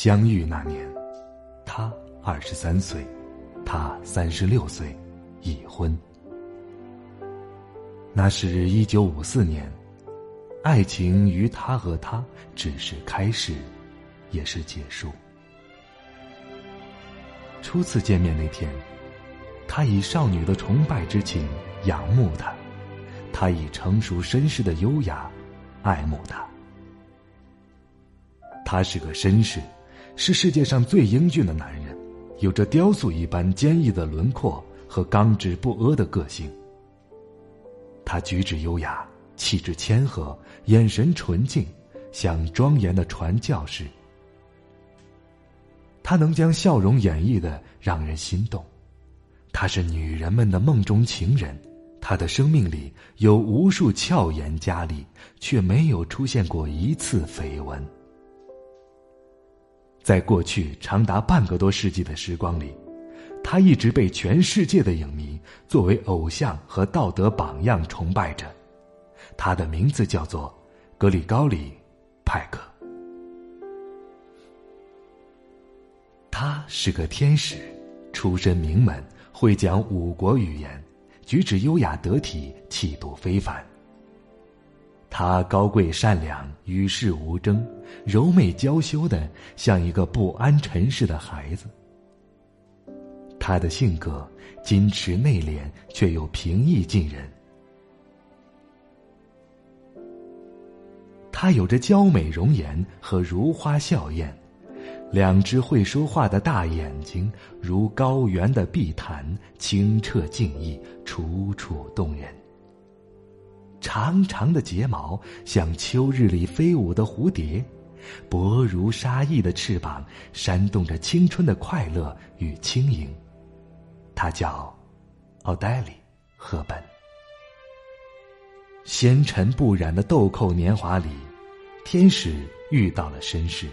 相遇那年，他二十三岁，他三十六岁，已婚。那是一九五四年，爱情于他和他只是开始，也是结束。初次见面那天，他以少女的崇拜之情仰慕她，他以成熟绅士的优雅爱慕她。他是个绅士，是世界上最英俊的男人，有着雕塑一般坚毅的轮廓和刚直不阿的个性。他举止优雅，气质谦和，眼神纯净，像庄严的传教士。他能将笑容演绎的让人心动，他是女人们的梦中情人。他的生命里有无数俏颜佳丽，却没有出现过一次绯闻。在过去长达半个多世纪的时光里，他一直被全世界的影迷作为偶像和道德榜样崇拜着。他的名字叫做格里高里·派克。他是个天使，出身名门，会讲五国语言，举止优雅得体，气度非凡。她高贵善良，与世无争，柔媚娇羞的像一个不安尘世的孩子。他的性格矜持内敛，却又平易近人。他有着娇美容颜和如花笑靥。两只会说话的大眼睛，如高原的碧潭，清澈静谧，楚楚动人。长长的睫毛像秋日里飞舞的蝴蝶，薄如纱翼的翅膀扇动着青春的快乐与轻盈。她叫奥黛丽·赫本。纤尘不染的豆蔻年华里，天使遇到了绅士。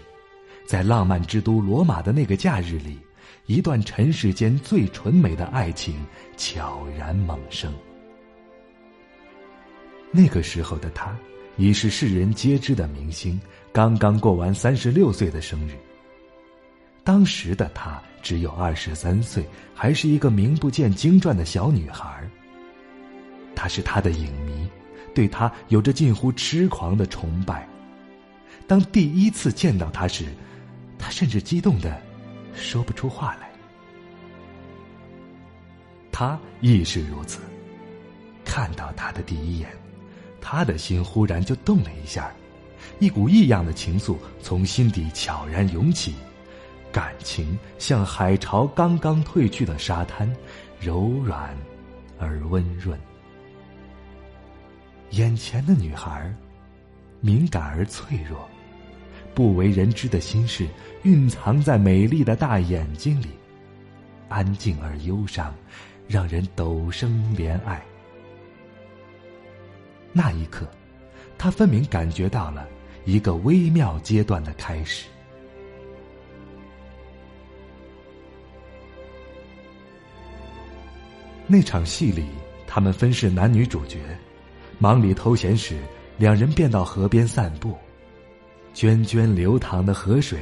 在浪漫之都罗马的那个假日里，一段尘世间最纯美的爱情悄然萌生。那个时候的他，已是世人皆知的明星，刚刚过完三十六岁的生日。当时的他只有二十三岁，还是一个名不见经传的小女孩。他是他的影迷，对他有着近乎痴狂的崇拜。当第一次见到他时，他甚至激动的说不出话来。他亦是如此。看到他的第一眼，他的心忽然就动了一下，一股异样的情愫从心底悄然涌起，感情像海潮刚刚退去的沙滩，柔软而温润。眼前的女孩，敏感而脆弱。不为人知的心事，蕴藏在美丽的大眼睛里，安静而忧伤，让人陡生怜爱。那一刻，他分明感觉到了一个微妙阶段的开始。那场戏里，他们分饰男女主角，忙里偷闲时，两人便到河边散步。涓涓流淌的河水，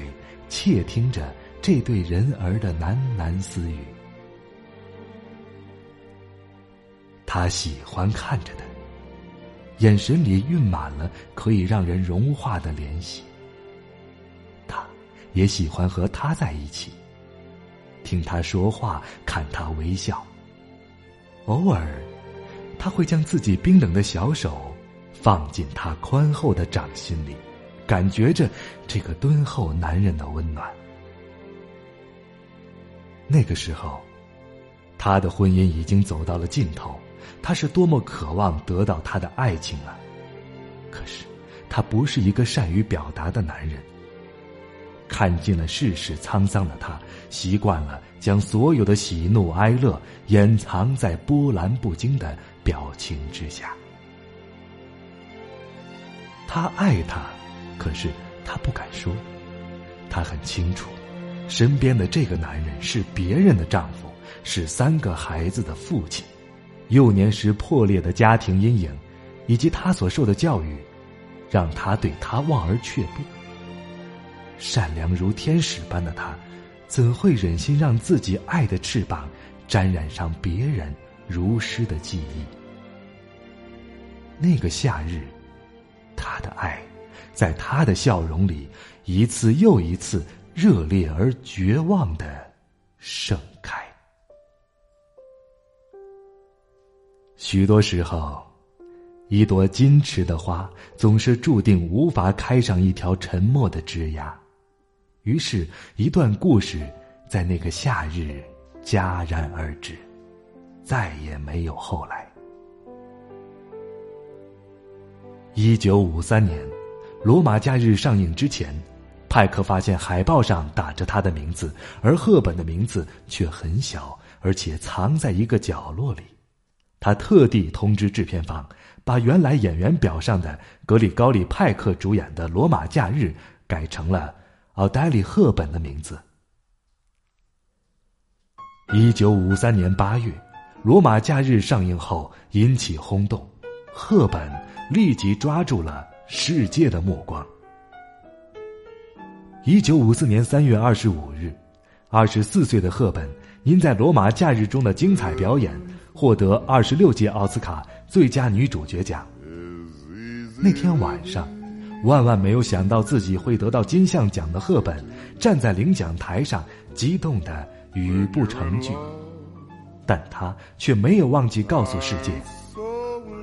窃听着这对人儿的喃喃私语。他喜欢看着他，眼神里蕴满了可以让人融化的怜惜。他也喜欢和他在一起，听他说话，看他微笑。偶尔，他会将自己冰冷的小手放进他宽厚的掌心里。感觉着这个敦厚男人的温暖。那个时候，他的婚姻已经走到了尽头，他是多么渴望得到他的爱情啊！可是，他不是一个善于表达的男人。看尽了世事沧桑的他，习惯了将所有的喜怒哀乐掩藏在波澜不惊的表情之下。他爱她。可是他不敢说，他很清楚，身边的这个男人是别人的丈夫，是三个孩子的父亲。幼年时破裂的家庭阴影，以及他所受的教育，让他对他望而却步。善良如天使般的他，怎会忍心让自己爱的翅膀沾染上别人如诗的记忆？那个夏日，他的爱，在他的笑容里，一次又一次热烈而绝望的盛许多时候，一朵矜持的花总是注定无法开上一条沉默的枝桠。于是，一段故事在那个夏日戛然而止，再也没有后来。一九五三年，《罗马假日》上映之前，派克发现海报上打着他的名字，而赫本的名字却很小，而且藏在一个角落里。他特地通知制片方，把原来演员表上的格里高利·派克主演的《罗马假日》改成了。奥黛丽·赫本的名字。一九五三年八月，《罗马假日》上映后引起轰动，赫本立即抓住了世界的目光。一九五四年三月二十五日，二十四岁的赫本因在《罗马假日》中的精彩表演，获得二十六届奥斯卡最佳女主角奖。那天晚上。万万没有想到自己会得到金像奖的赫本，站在领奖台上，激动的语不成句。但他却没有忘记告诉世界：“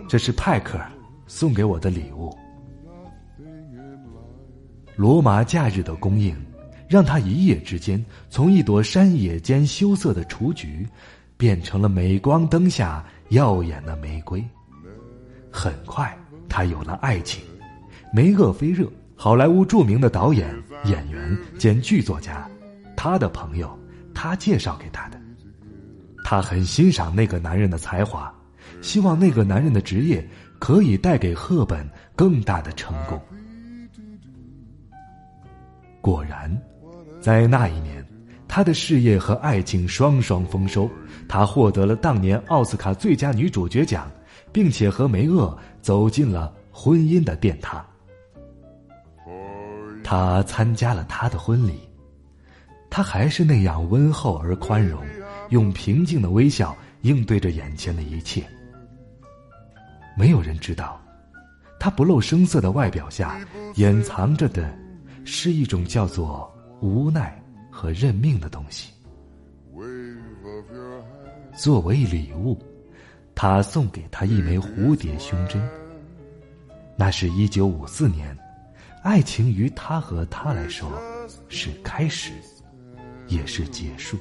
这是派克送给我的礼物。”《罗马假日》的公映，让他一夜之间从一朵山野间羞涩的雏菊，变成了镁光灯下耀眼的玫瑰。很快，他有了爱情。梅厄菲热，好莱坞著名的导演、演员兼剧作家，他的朋友，他介绍给他的。他很欣赏那个男人的才华，希望那个男人的职业可以带给赫本更大的成功。果然，在那一年，他的事业和爱情双双丰收，他获得了当年奥斯卡最佳女主角奖，并且和梅厄走进了婚姻的殿堂。他参加了他的婚礼，他还是那样温厚而宽容，用平静的微笑应对着眼前的一切。没有人知道，他不露声色的外表下掩藏着的，是一种叫做无奈和认命的东西。作为礼物，他送给他一枚蝴蝶胸针。那是一九五四年。爱情于他和他来说，是开始，也是结束。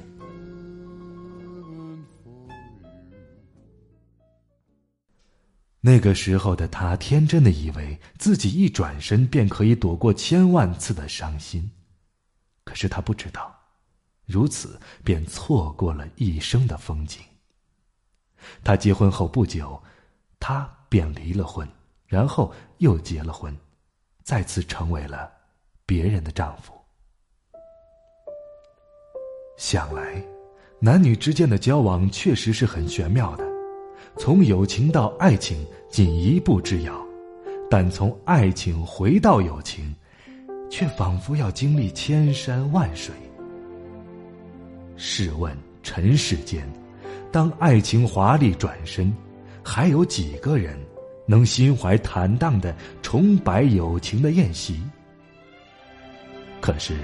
那个时候的他，天真的以为自己一转身便可以躲过千万次的伤心，可是他不知道，如此便错过了一生的风景。他结婚后不久，他便离了婚，然后又结了婚。再次成为了别人的丈夫。想来，男女之间的交往确实是很玄妙的，从友情到爱情仅一步之遥，但从爱情回到友情，却仿佛要经历千山万水。试问尘世间，当爱情华丽转身，还有几个人？能心怀坦荡的重摆友情的宴席，可是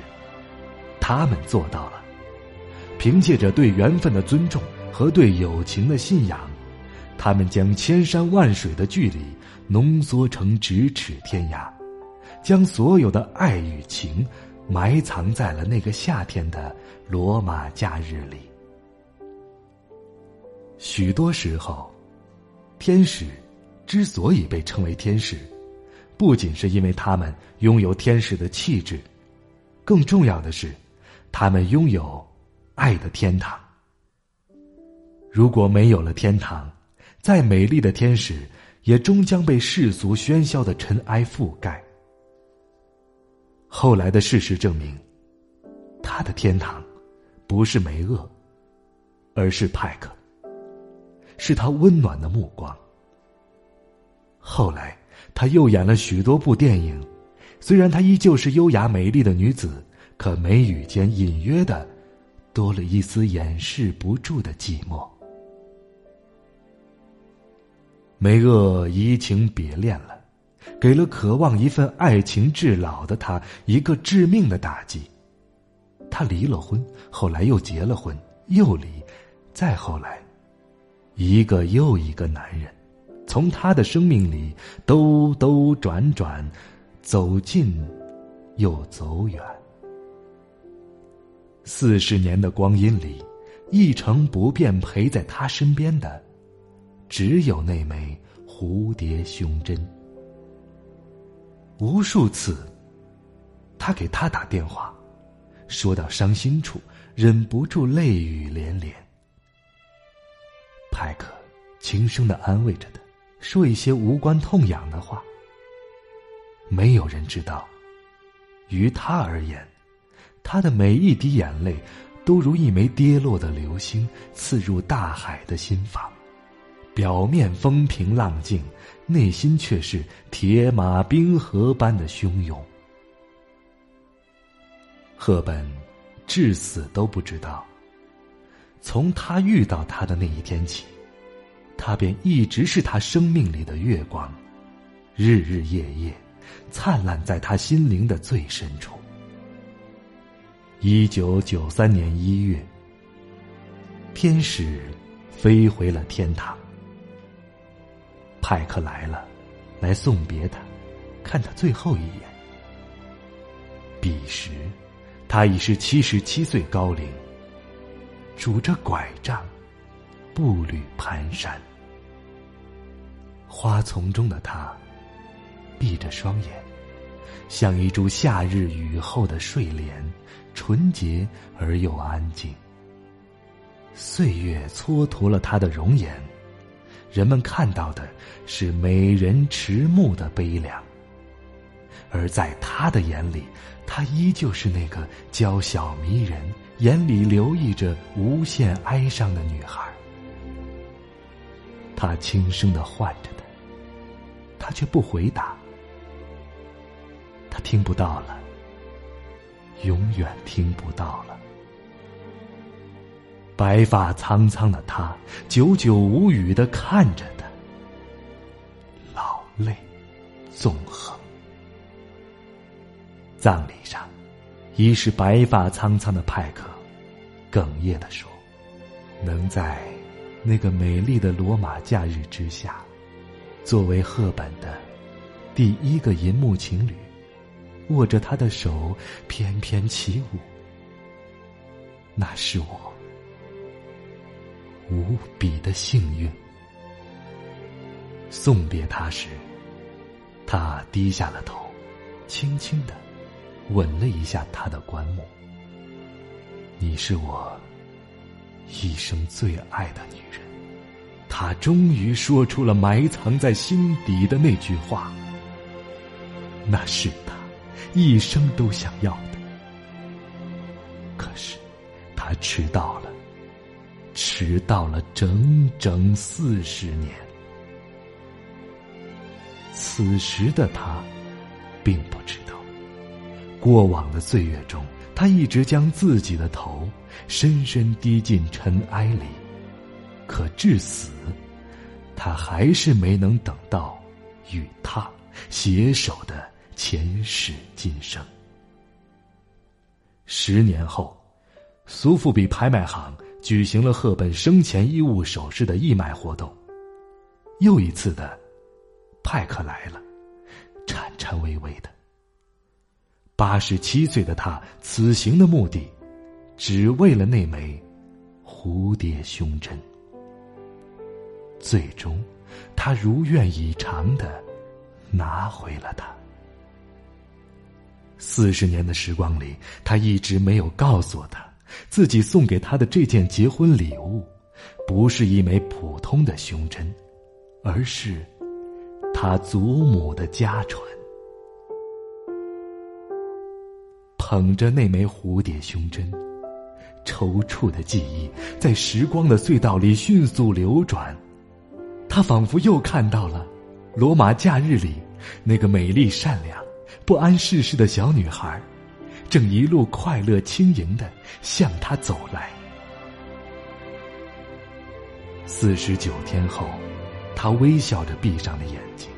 他们做到了。凭借着对缘分的尊重和对友情的信仰，他们将千山万水的距离浓缩成咫尺天涯，将所有的爱与情埋藏在了那个夏天的罗马假日里。许多时候，天使。之所以被称为天使，不仅是因为他们拥有天使的气质，更重要的是，他们拥有爱的天堂。如果没有了天堂，再美丽的天使也终将被世俗喧嚣的尘埃覆盖。后来的事实证明，他的天堂不是梅厄，而是派克，是他温暖的目光。后来，他又演了许多部电影，虽然她依旧是优雅美丽的女子，可眉宇间隐约的多了一丝掩饰不住的寂寞。梅厄移情别恋了，给了渴望一份爱情至老的他一个致命的打击。他离了婚，后来又结了婚，又离，再后来，一个又一个男人，从他的生命里兜兜转转，走近，又走远。四十年的光阴里，一成不变陪在他身边的，只有那枚蝴蝶胸针。无数次，他给他打电话。说到伤心处，忍不住泪雨连连。派克轻声的安慰着他，说一些无关痛痒的话。没有人知道，于他而言，他的每一滴眼泪，都如一枚跌落的流星，刺入大海的心房。表面风平浪静，内心却是铁马冰河般的汹涌。赫本至死都不知道，从他遇到他的那一天起，他便一直是他生命里的月光，日日夜夜灿烂在他心灵的最深处。一九九三年一月，天使飞回了天堂，派克来了，来送别他，看他最后一眼。彼时。他已是七十七岁高龄，拄着拐杖，步履蹒跚。花丛中的他，闭着双眼，像一株夏日雨后的睡莲，纯洁而又安静。岁月蹉跎了他的容颜，人们看到的是美人迟暮的悲凉。而在他的眼里，她依旧是那个娇小迷人、眼里流溢着无限哀伤的女孩。他轻声的唤着她，她却不回答。他听不到了，永远听不到了。白发苍苍的他，久久无语的看着他，老泪纵横。葬礼上，已是白发苍苍的派克，哽咽的说：“能在那个美丽的罗马假日之下，作为赫本的第一个银幕情侣，握着他的手翩翩起舞，那是我无比的幸运。”送别他时，他低下了头，轻轻的。吻了一下他的棺木。你是我一生最爱的女人。他终于说出了埋藏在心底的那句话。那是他一生都想要的。可是，他迟到了，迟到了整整四十年。此时的他，并不知道。过往的岁月中，他一直将自己的头深深低进尘埃里，可至死，他还是没能等到与他携手的前世今生。十年后，苏富比拍卖行举行了赫本生前衣物首饰的义卖活动。又一次的，派克来了，颤颤巍巍的。八十七岁的他，此行的目的，只为了那枚蝴蝶胸针。最终，他如愿以偿的拿回了它。四十年的时光里，他一直没有告诉他，自己送给他的这件结婚礼物，不是一枚普通的胸针，而是他祖母的家传。捧着那枚蝴蝶胸针，抽搐的记忆在时光的隧道里迅速流转。他仿佛又看到了罗马假日里那个美丽、善良、不谙世事的小女孩，正一路快乐轻盈的向他走来。四十九天后，他微笑着闭上了眼睛。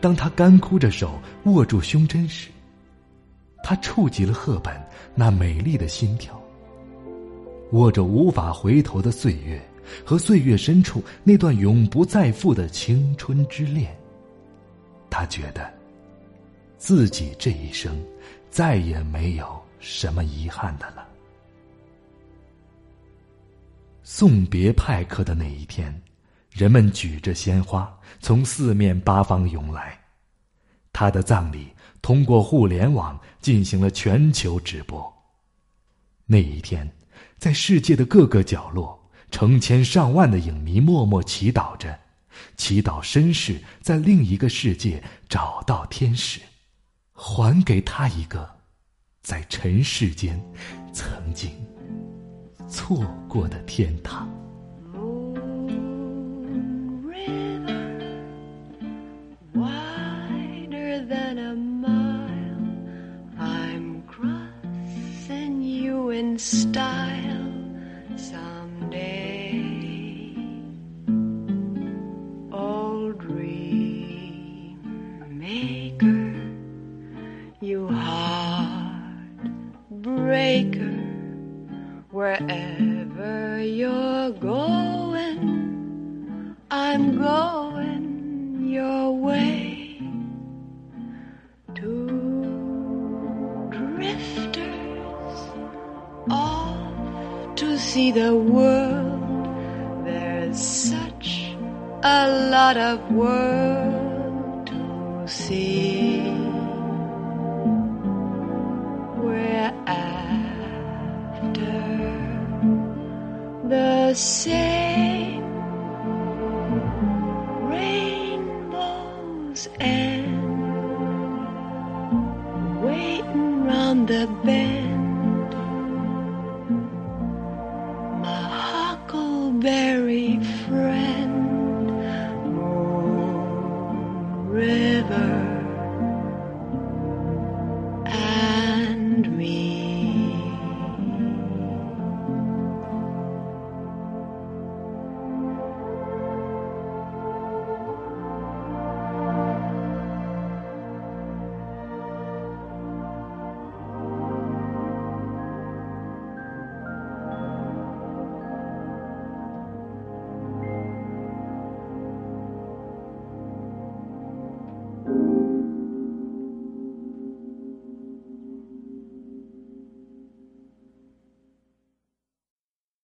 当他干枯着手握住胸针时，他触及了赫本那美丽的心跳。握着无法回头的岁月，和岁月深处那段永不再复的青春之恋，他觉得自己这一生再也没有什么遗憾的了。送别派克的那一天，人们举着鲜花从四面八方涌来，他的葬礼通过互联网进行了全球直播。那一天。在世界的各个角落，成千上万的影迷默默祈祷着，祈祷绅士在另一个世界找到天使，还给他一个在尘世间曾经错过的天堂。see we're after the same.